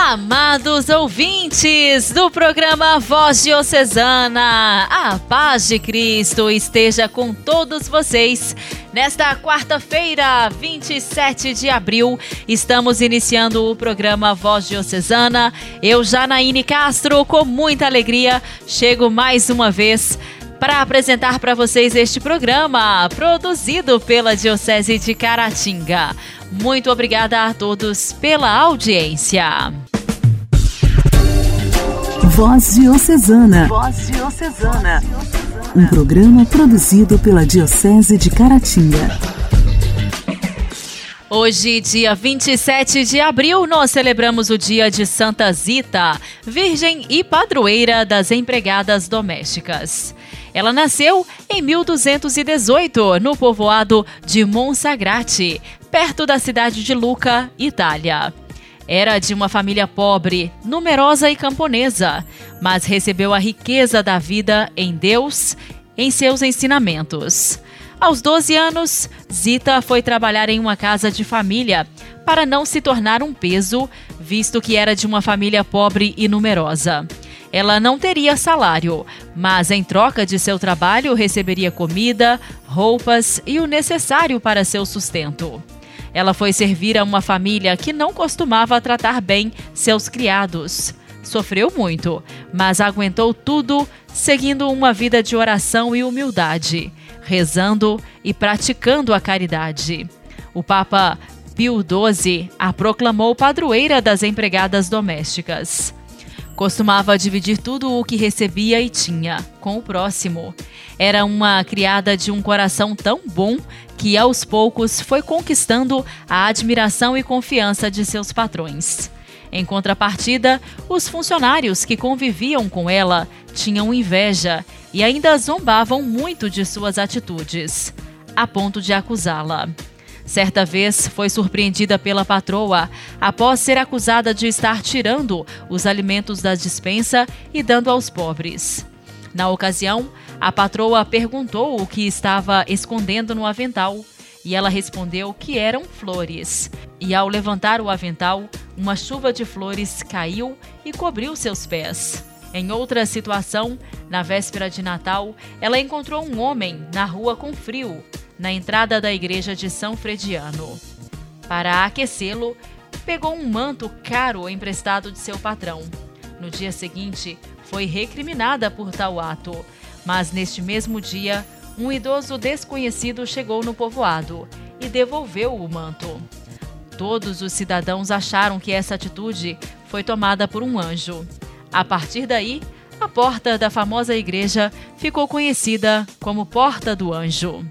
Amados ouvintes do programa Voz Diocesana, a paz de Cristo esteja com todos vocês. Nesta quarta-feira, 27 de abril, estamos iniciando o programa Voz Diocesana. Eu, Janaíne Castro, com muita alegria, chego mais uma vez para apresentar para vocês este programa, produzido pela Diocese de Caratinga. Muito obrigada a todos pela audiência. Voz Diocesana. Voz Diocesana. Um programa produzido pela Diocese de Caratinga. Hoje, dia 27 de abril, nós celebramos o dia de Santa Zita, virgem e padroeira das empregadas domésticas. Ela nasceu em 1218, no povoado de Monsagrate, perto da cidade de Lucca, Itália. Era de uma família pobre, numerosa e camponesa, mas recebeu a riqueza da vida em Deus em seus ensinamentos. Aos 12 anos, Zita foi trabalhar em uma casa de família para não se tornar um peso, visto que era de uma família pobre e numerosa. Ela não teria salário, mas em troca de seu trabalho receberia comida, roupas e o necessário para seu sustento. Ela foi servir a uma família que não costumava tratar bem seus criados. Sofreu muito, mas aguentou tudo, seguindo uma vida de oração e humildade, rezando e praticando a caridade. O Papa Pio XII a proclamou padroeira das empregadas domésticas. Costumava dividir tudo o que recebia e tinha com o próximo. Era uma criada de um coração tão bom que aos poucos foi conquistando a admiração e confiança de seus patrões. Em contrapartida, os funcionários que conviviam com ela tinham inveja e ainda zombavam muito de suas atitudes, a ponto de acusá-la. Certa vez foi surpreendida pela patroa após ser acusada de estar tirando os alimentos da dispensa e dando aos pobres. Na ocasião, a patroa perguntou o que estava escondendo no avental e ela respondeu que eram flores. E ao levantar o avental, uma chuva de flores caiu e cobriu seus pés. Em outra situação, na véspera de Natal, ela encontrou um homem na rua com frio na entrada da igreja de São Frediano. Para aquecê-lo, pegou um manto caro emprestado de seu patrão. No dia seguinte, foi recriminada por tal ato, mas neste mesmo dia, um idoso desconhecido chegou no povoado e devolveu o manto. Todos os cidadãos acharam que essa atitude foi tomada por um anjo. A partir daí, a porta da famosa igreja ficou conhecida como Porta do Anjo.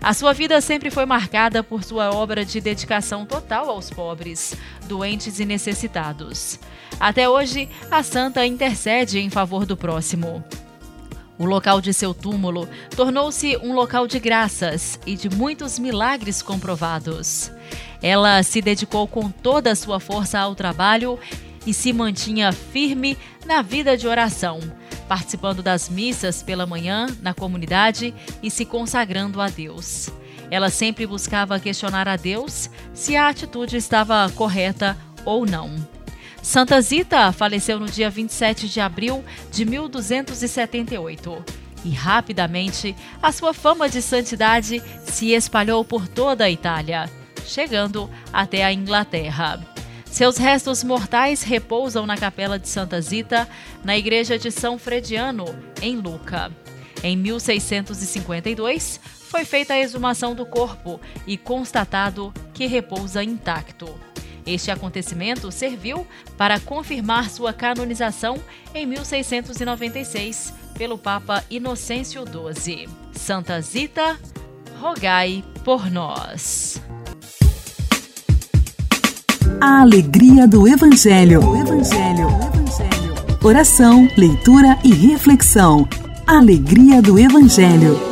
A sua vida sempre foi marcada por sua obra de dedicação total aos pobres, doentes e necessitados. Até hoje, a santa intercede em favor do próximo. O local de seu túmulo tornou-se um local de graças e de muitos milagres comprovados. Ela se dedicou com toda a sua força ao trabalho e se mantinha firme na vida de oração, participando das missas pela manhã na comunidade e se consagrando a Deus. Ela sempre buscava questionar a Deus se a atitude estava correta ou não. Santa Zita faleceu no dia 27 de abril de 1278 e rapidamente a sua fama de santidade se espalhou por toda a Itália, chegando até a Inglaterra. Seus restos mortais repousam na capela de Santa Zita, na igreja de São Frediano, em Lucca. Em 1652, foi feita a exumação do corpo e constatado que repousa intacto. Este acontecimento serviu para confirmar sua canonização em 1696 pelo Papa Inocêncio XII. Santa Zita, rogai por nós. A alegria do Evangelho. O Evangelho. Evangelho. Oração, leitura e reflexão. Alegria do Evangelho.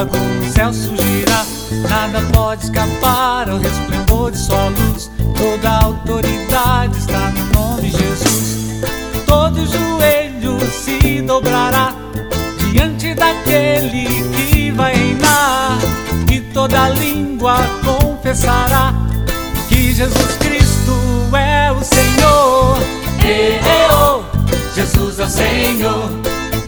Relâmpago no céu surgirá. Nada pode escapar ao resplendor de sua luz. Toda autoridade está no nome de Jesus. Todo joelho se dobrará diante daquele que vai reinar. E toda língua confessará que Jesus Cristo é o Senhor. E, e, oh, Jesus é o Senhor.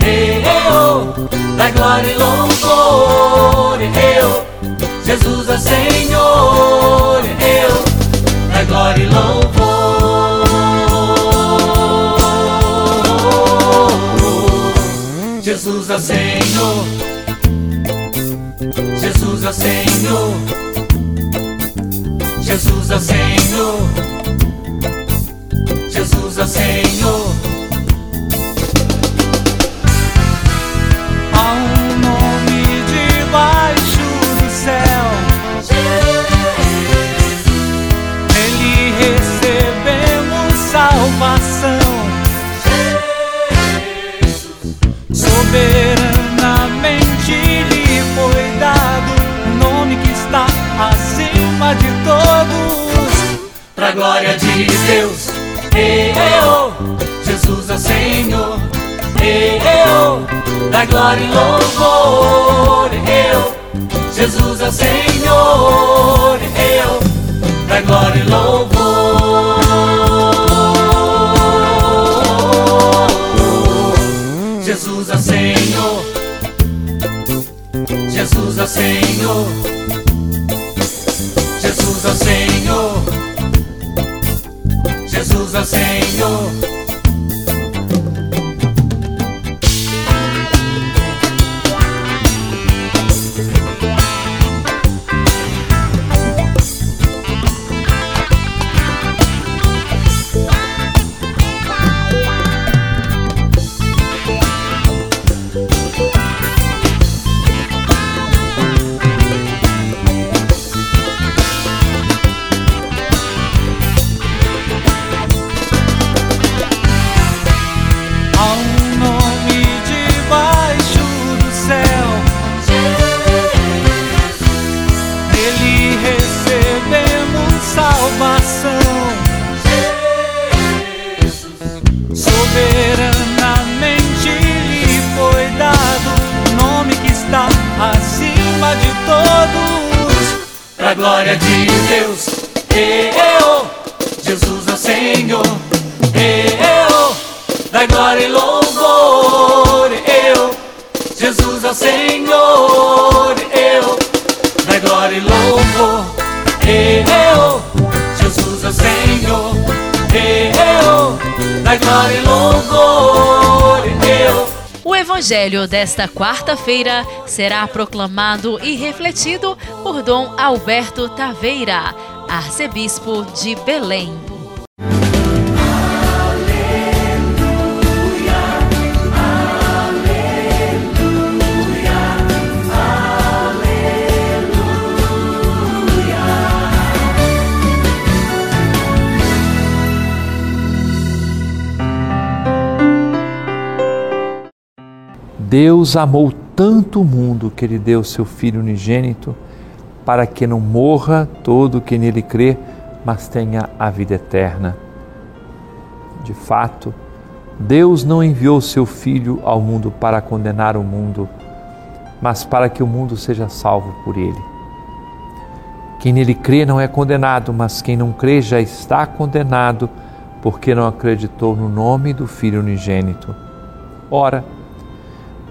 E, e, oh, dai glória e louvor. E, e, oh, Jesus é Senhor, eu da glória e louvor. Jesus é Senhor, Jesus é Senhor, Jesus é Senhor, Soberanamente lhe foi dado um nome que está acima de todos. Pra glória de Deus, eu, Jesus é Senhor, e eu, da glória e louvor, eu, Jesus é Senhor, Senhor, Jesus é Senhor, Jesus é Senhor. Desta quarta-feira será proclamado e refletido por Dom Alberto Taveira, arcebispo de Belém. Deus amou tanto o mundo que ele deu seu Filho unigênito para que não morra todo que nele crê, mas tenha a vida eterna. De fato, Deus não enviou seu Filho ao mundo para condenar o mundo, mas para que o mundo seja salvo por ele. Quem nele crê não é condenado, mas quem não crê já está condenado, porque não acreditou no nome do Filho unigênito. Ora,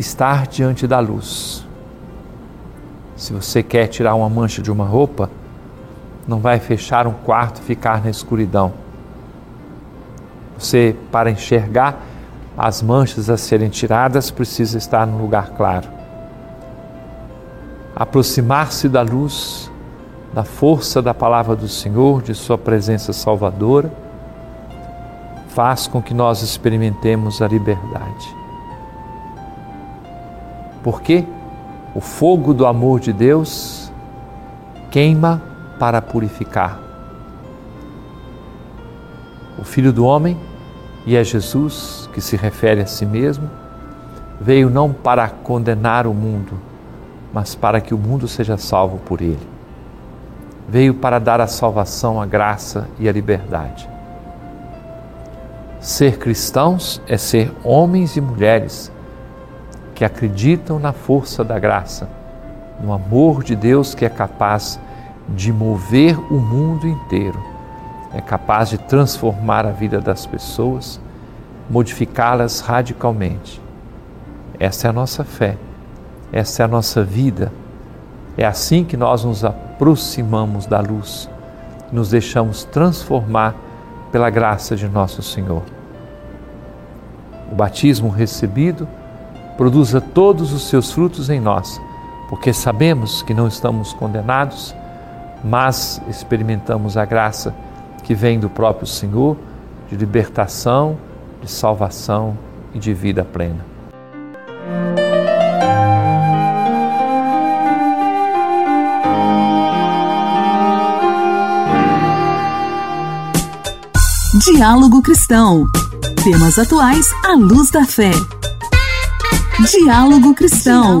Estar diante da luz. Se você quer tirar uma mancha de uma roupa, não vai fechar um quarto e ficar na escuridão. Você, para enxergar as manchas a serem tiradas, precisa estar no lugar claro. Aproximar-se da luz, da força da palavra do Senhor, de Sua presença salvadora, faz com que nós experimentemos a liberdade. Porque o fogo do amor de Deus queima para purificar. O Filho do Homem, e é Jesus que se refere a si mesmo, veio não para condenar o mundo, mas para que o mundo seja salvo por ele. Veio para dar a salvação, a graça e a liberdade. Ser cristãos é ser homens e mulheres que acreditam na força da graça, no amor de Deus que é capaz de mover o mundo inteiro, é capaz de transformar a vida das pessoas, modificá-las radicalmente. Essa é a nossa fé, essa é a nossa vida. É assim que nós nos aproximamos da luz, nos deixamos transformar pela graça de nosso Senhor. O batismo recebido produza todos os seus frutos em nós, porque sabemos que não estamos condenados, mas experimentamos a graça que vem do próprio Senhor de libertação, de salvação e de vida plena. Diálogo Cristão. Temas atuais à luz da fé. Diálogo Cristão.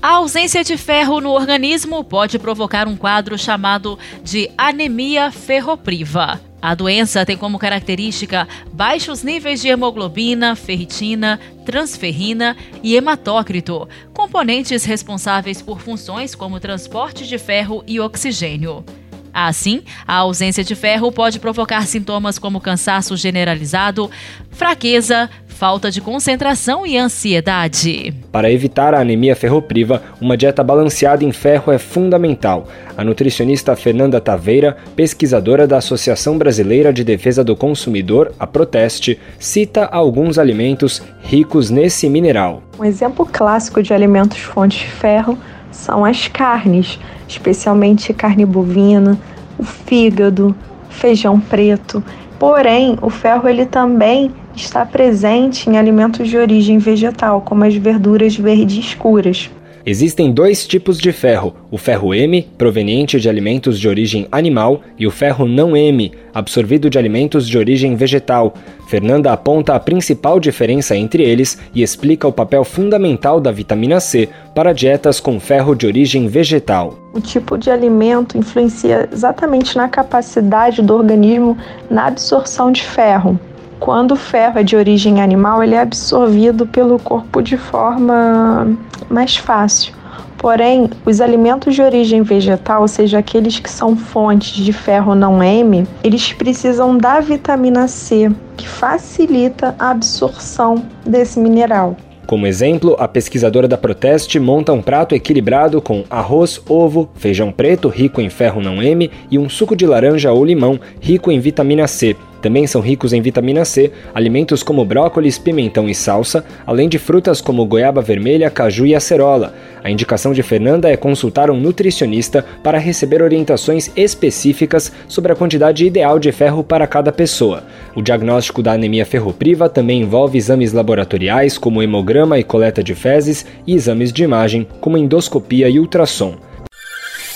A ausência de ferro no organismo pode provocar um quadro chamado de anemia ferropriva. A doença tem como característica baixos níveis de hemoglobina, ferritina, transferrina e hematócrito, componentes responsáveis por funções como transporte de ferro e oxigênio. Assim, a ausência de ferro pode provocar sintomas como cansaço generalizado, fraqueza, falta de concentração e ansiedade. Para evitar a anemia ferropriva, uma dieta balanceada em ferro é fundamental. A nutricionista Fernanda Taveira, pesquisadora da Associação Brasileira de Defesa do Consumidor, a Proteste, cita alguns alimentos ricos nesse mineral. Um exemplo clássico de alimentos fontes de ferro são as carnes, especialmente carne bovina, o fígado, feijão preto. Porém, o ferro ele também está presente em alimentos de origem vegetal, como as verduras verdes escuras. Existem dois tipos de ferro: o ferro M, proveniente de alimentos de origem animal, e o ferro não M, absorvido de alimentos de origem vegetal. Fernanda aponta a principal diferença entre eles e explica o papel fundamental da vitamina C para dietas com ferro de origem vegetal. O tipo de alimento influencia exatamente na capacidade do organismo na absorção de ferro. Quando o ferro é de origem animal, ele é absorvido pelo corpo de forma mais fácil. Porém, os alimentos de origem vegetal, ou seja, aqueles que são fontes de ferro não M, eles precisam da vitamina C, que facilita a absorção desse mineral. Como exemplo, a pesquisadora da Proteste monta um prato equilibrado com arroz, ovo, feijão preto rico em ferro não M e um suco de laranja ou limão rico em vitamina C. Também são ricos em vitamina C, alimentos como brócolis, pimentão e salsa, além de frutas como goiaba vermelha, caju e acerola. A indicação de Fernanda é consultar um nutricionista para receber orientações específicas sobre a quantidade ideal de ferro para cada pessoa. O diagnóstico da anemia ferropriva também envolve exames laboratoriais como hemograma e coleta de fezes e exames de imagem como endoscopia e ultrassom.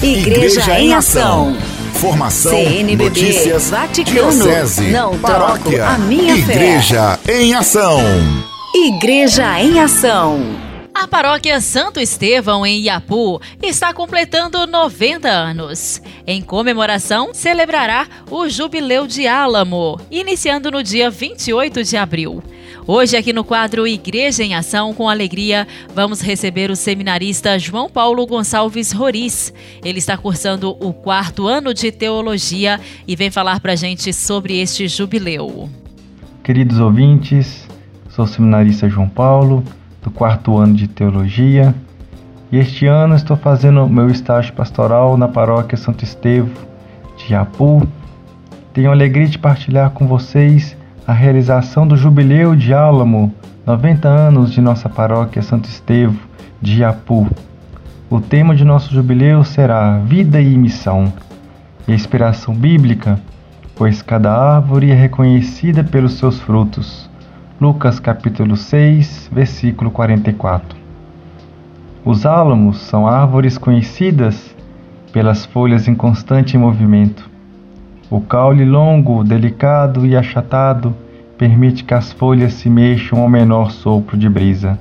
Igreja, Igreja em Ação. Formação, CNBB, notícias, Vaticano, diocese, não paróquia, a minha Igreja fé. em Ação. Igreja em Ação. A paróquia Santo Estevão, em Iapu, está completando 90 anos. Em comemoração, celebrará o Jubileu de Álamo, iniciando no dia 28 de abril. Hoje, aqui no quadro Igreja em Ação com Alegria, vamos receber o seminarista João Paulo Gonçalves Roriz. Ele está cursando o quarto ano de teologia e vem falar para a gente sobre este jubileu. Queridos ouvintes, sou o seminarista João Paulo, do quarto ano de teologia, e este ano estou fazendo meu estágio pastoral na paróquia Santo Estevão de Apu, tenho a alegria de partilhar com vocês a realização do Jubileu de Álamo, 90 anos de nossa paróquia Santo Estevão de Iapu. O tema de nosso jubileu será Vida e Missão. E a inspiração bíblica, pois cada árvore é reconhecida pelos seus frutos. Lucas capítulo 6, versículo 44. Os álamos são árvores conhecidas pelas folhas em constante movimento. O caule longo, delicado e achatado permite que as folhas se mexam ao menor sopro de brisa.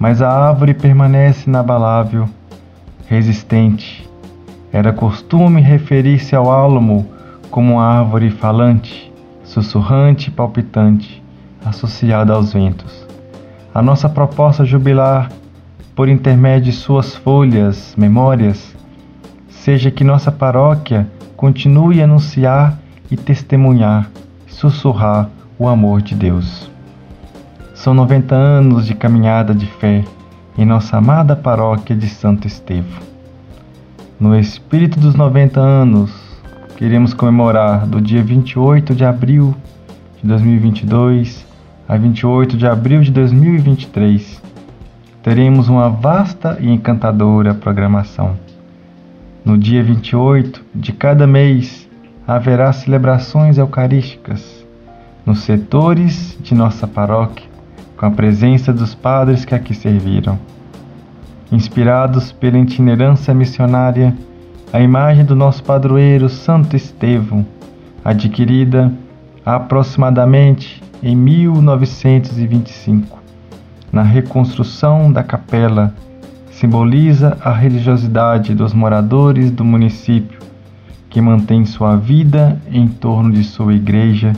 Mas a árvore permanece inabalável, resistente. Era costume referir-se ao álamo como uma árvore falante, sussurrante e palpitante, associada aos ventos. A nossa proposta jubilar, por intermédio de suas folhas, memórias, seja que nossa paróquia continue a anunciar e testemunhar, sussurrar o amor de Deus. São 90 anos de caminhada de fé em nossa amada paróquia de Santo Estevão. No espírito dos 90 anos, queremos comemorar do dia 28 de abril de 2022 a 28 de abril de 2023. Teremos uma vasta e encantadora programação no dia 28 de cada mês haverá celebrações eucarísticas nos setores de nossa paróquia, com a presença dos padres que aqui serviram. Inspirados pela itinerância missionária, a imagem do nosso padroeiro Santo Estevão, adquirida aproximadamente em 1925, na reconstrução da capela simboliza a religiosidade dos moradores do município, que mantém sua vida em torno de sua igreja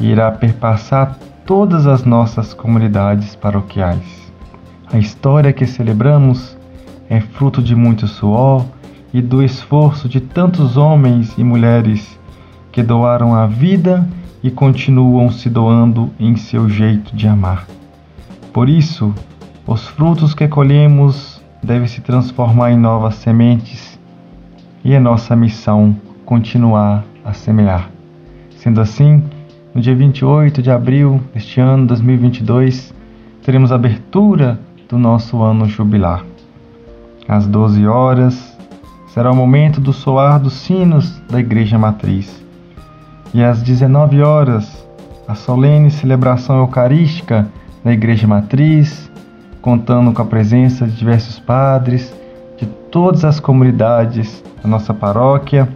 e irá perpassar todas as nossas comunidades paroquiais. A história que celebramos é fruto de muito suor e do esforço de tantos homens e mulheres que doaram a vida e continuam se doando em seu jeito de amar. Por isso, os frutos que colhemos devem se transformar em novas sementes e é nossa missão continuar a semear. Sendo assim, no dia 28 de abril deste ano 2022, teremos a abertura do nosso ano jubilar. Às 12 horas será o momento do soar dos sinos da Igreja Matriz. E às 19 horas, a solene celebração eucarística da Igreja Matriz, contando com a presença de diversos padres de todas as comunidades da nossa paróquia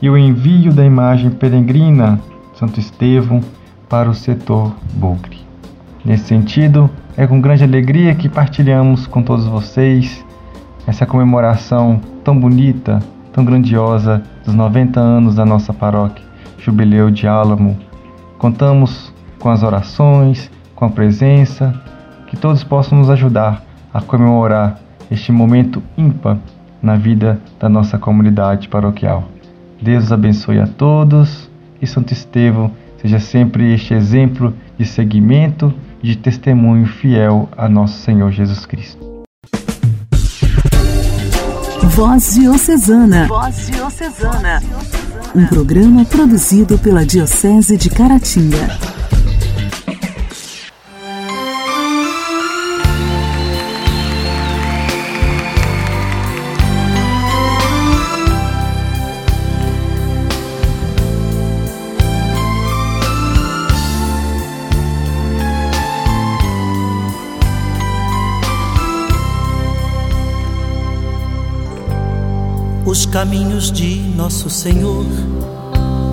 e o envio da imagem peregrina Santo Estevão para o setor Bugre. Nesse sentido, é com grande alegria que partilhamos com todos vocês essa comemoração tão bonita, tão grandiosa dos 90 anos da nossa paróquia, Jubileu de Álamo. Contamos com as orações, com a presença que todos possam nos ajudar a comemorar este momento ímpar na vida da nossa comunidade paroquial. Deus abençoe a todos e Santo Estevão seja sempre este exemplo de seguimento e de testemunho fiel a nosso Senhor Jesus Cristo. Voz Diocesana. Voz Diocesana. Um programa produzido pela Diocese de Caratinga. Caminhos de nosso Senhor,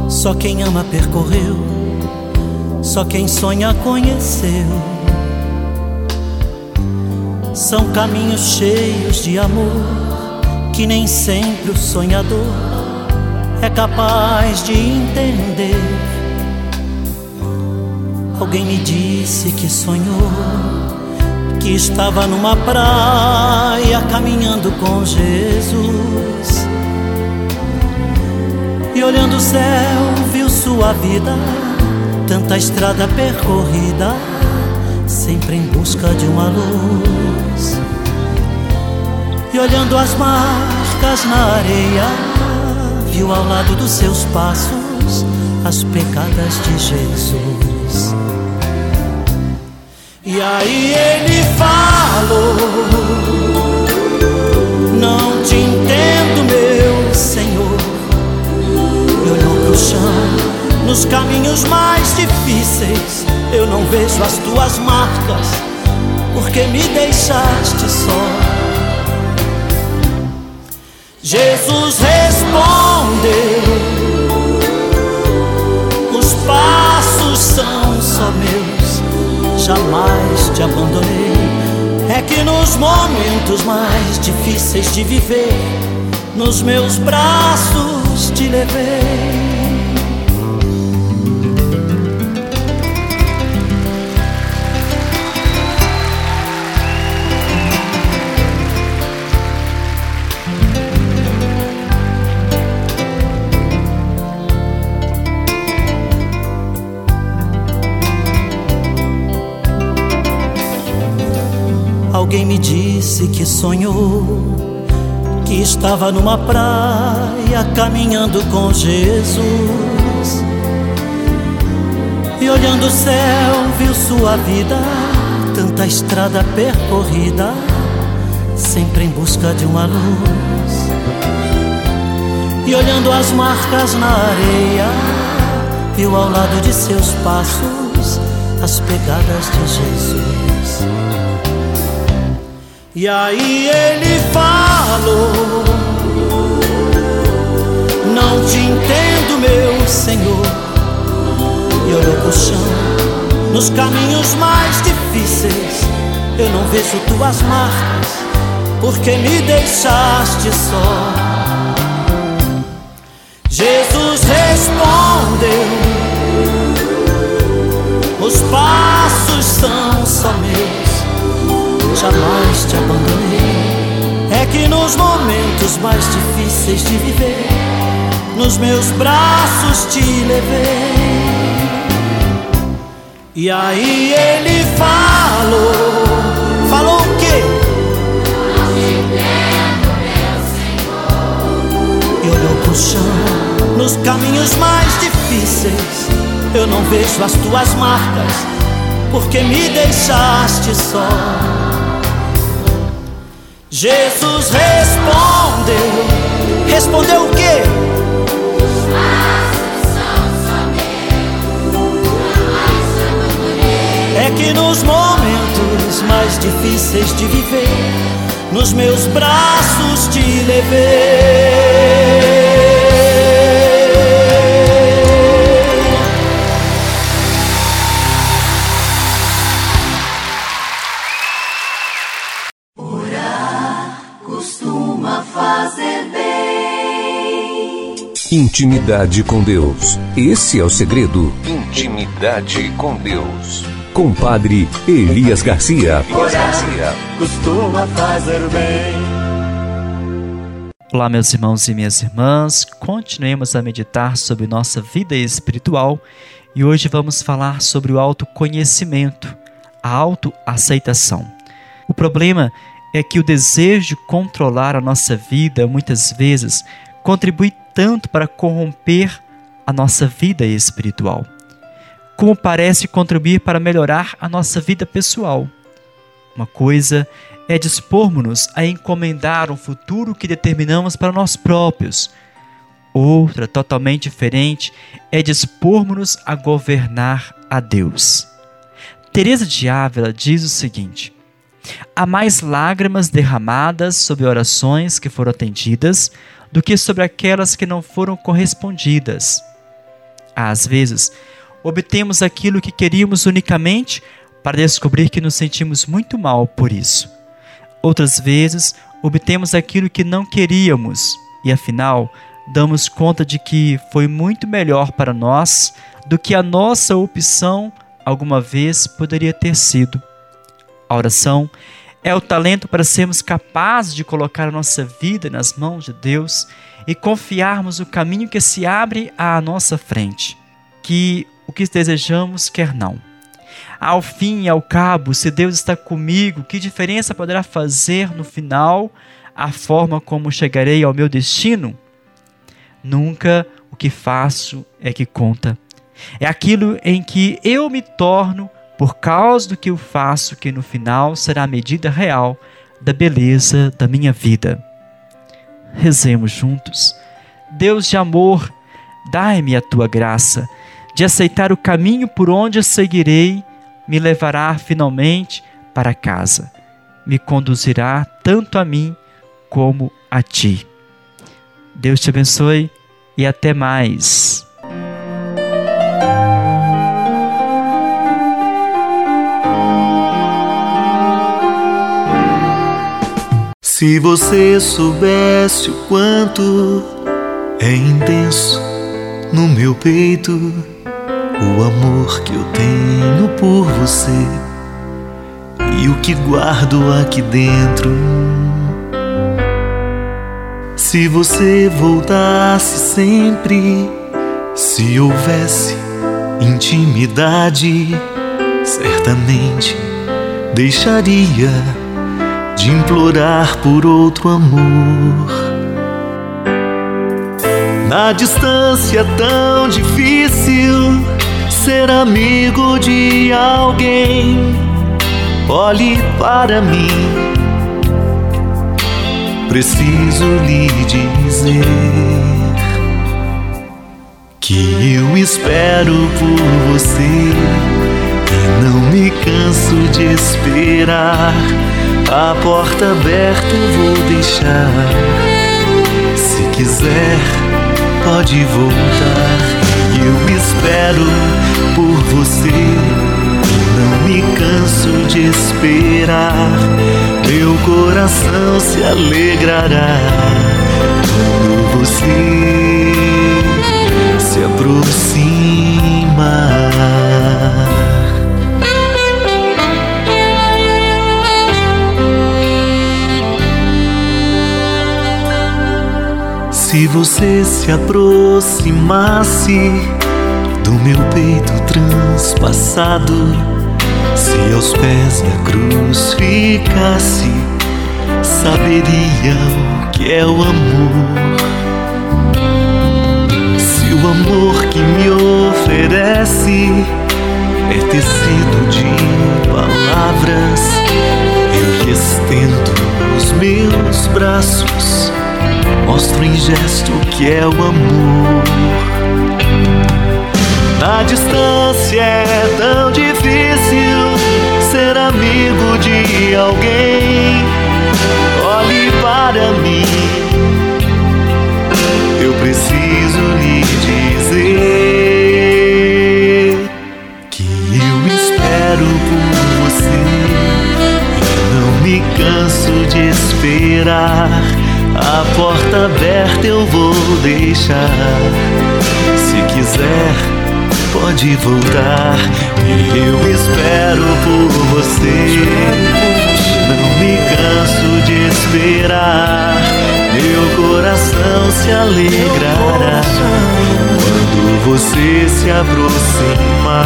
só quem ama percorreu, só quem sonha conheceu. São caminhos cheios de amor, que nem sempre o sonhador é capaz de entender. Alguém me disse que sonhou que estava numa praia caminhando com Jesus. E olhando o céu, viu sua vida, tanta estrada percorrida, sempre em busca de uma luz. E olhando as marcas na areia, viu ao lado dos seus passos as pegadas de Jesus. E aí ele falou: Chão, nos caminhos mais difíceis. Eu não vejo as tuas marcas, porque me deixaste só. Jesus respondeu: Os passos são só meus, jamais te abandonei. É que nos momentos mais difíceis de viver, nos meus braços te levei. Alguém me disse que sonhou que estava numa praia caminhando com Jesus. E olhando o céu, viu sua vida, tanta estrada percorrida, sempre em busca de uma luz. E olhando as marcas na areia, viu ao lado de seus passos as pegadas de Jesus. E aí ele falou: Não te entendo, meu Senhor. E olhou pro chão, nos caminhos mais difíceis. Eu não vejo tuas marcas, porque me deixaste só. Jesus respondeu: Os passos são só meus jamais te abandonei. É que nos momentos mais difíceis de viver, nos meus braços te levei. E aí ele falou, falou o quê? E olhou pro chão, nos caminhos mais difíceis, eu não vejo as tuas marcas, porque me deixaste só. Jesus respondeu. Respondeu o quê? É que nos momentos mais difíceis de viver, nos meus braços te levei. Intimidade com Deus. Esse é o segredo. Intimidade com Deus. Compadre Elias Garcia. Elias Garcia. Costuma fazer bem. Olá, meus irmãos e minhas irmãs. Continuemos a meditar sobre nossa vida espiritual e hoje vamos falar sobre o autoconhecimento, a autoaceitação. O problema é que o desejo de controlar a nossa vida muitas vezes contribui tanto para corromper a nossa vida espiritual, como parece contribuir para melhorar a nossa vida pessoal. Uma coisa é dispormos-nos a encomendar um futuro que determinamos para nós próprios. Outra, totalmente diferente, é dispormos-nos a governar a Deus. Teresa de Ávila diz o seguinte: Há mais lágrimas derramadas sobre orações que foram atendidas do que sobre aquelas que não foram correspondidas. Às vezes, obtemos aquilo que queríamos unicamente para descobrir que nos sentimos muito mal por isso. Outras vezes, obtemos aquilo que não queríamos e, afinal, damos conta de que foi muito melhor para nós do que a nossa opção alguma vez poderia ter sido. A oração é o talento para sermos capazes de colocar a nossa vida nas mãos de Deus e confiarmos o caminho que se abre à nossa frente, que o que desejamos quer não. Ao fim e ao cabo, se Deus está comigo, que diferença poderá fazer no final a forma como chegarei ao meu destino? Nunca o que faço é que conta. É aquilo em que eu me torno por causa do que eu faço que no final será a medida real da beleza da minha vida. Rezemos juntos. Deus de amor, dai-me a tua graça de aceitar o caminho por onde seguirei, me levará finalmente para casa. Me conduzirá tanto a mim como a ti. Deus te abençoe e até mais. Se você soubesse o quanto é intenso no meu peito o amor que eu tenho por você e o que guardo aqui dentro. Se você voltasse sempre, se houvesse intimidade, certamente deixaria de implorar por outro amor. Na distância tão difícil, ser amigo de alguém, olhe para mim. Preciso lhe dizer que eu espero por você e não me canso de esperar. A porta aberta eu vou deixar. Se quiser, pode voltar. Eu espero por você não me canso de esperar. Meu coração se alegrará quando você se aproximar. Se você se aproximasse do meu peito transpassado, se aos pés da cruz ficasse, saberia o que é o amor. Se o amor que me oferece é tecido de palavras, eu lhe estendo os meus braços mostro em gesto que é o amor. Na distância é tão difícil ser amigo de alguém. Olhe para mim, eu preciso lhe dizer que eu espero por você não me canso de esperar. A porta aberta eu vou deixar. Se quiser, pode voltar. Eu espero por você. Não me canso de esperar. Meu coração se alegrará quando você se aproximar.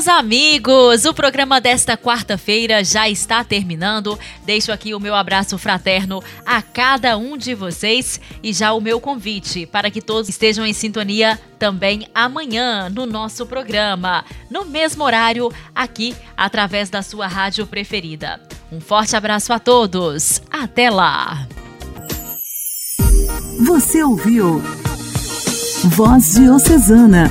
Meus amigos, o programa desta quarta-feira já está terminando. Deixo aqui o meu abraço fraterno a cada um de vocês e já o meu convite para que todos estejam em sintonia também amanhã no nosso programa, no mesmo horário, aqui através da sua rádio preferida. Um forte abraço a todos. Até lá. Você ouviu Voz Diocesana,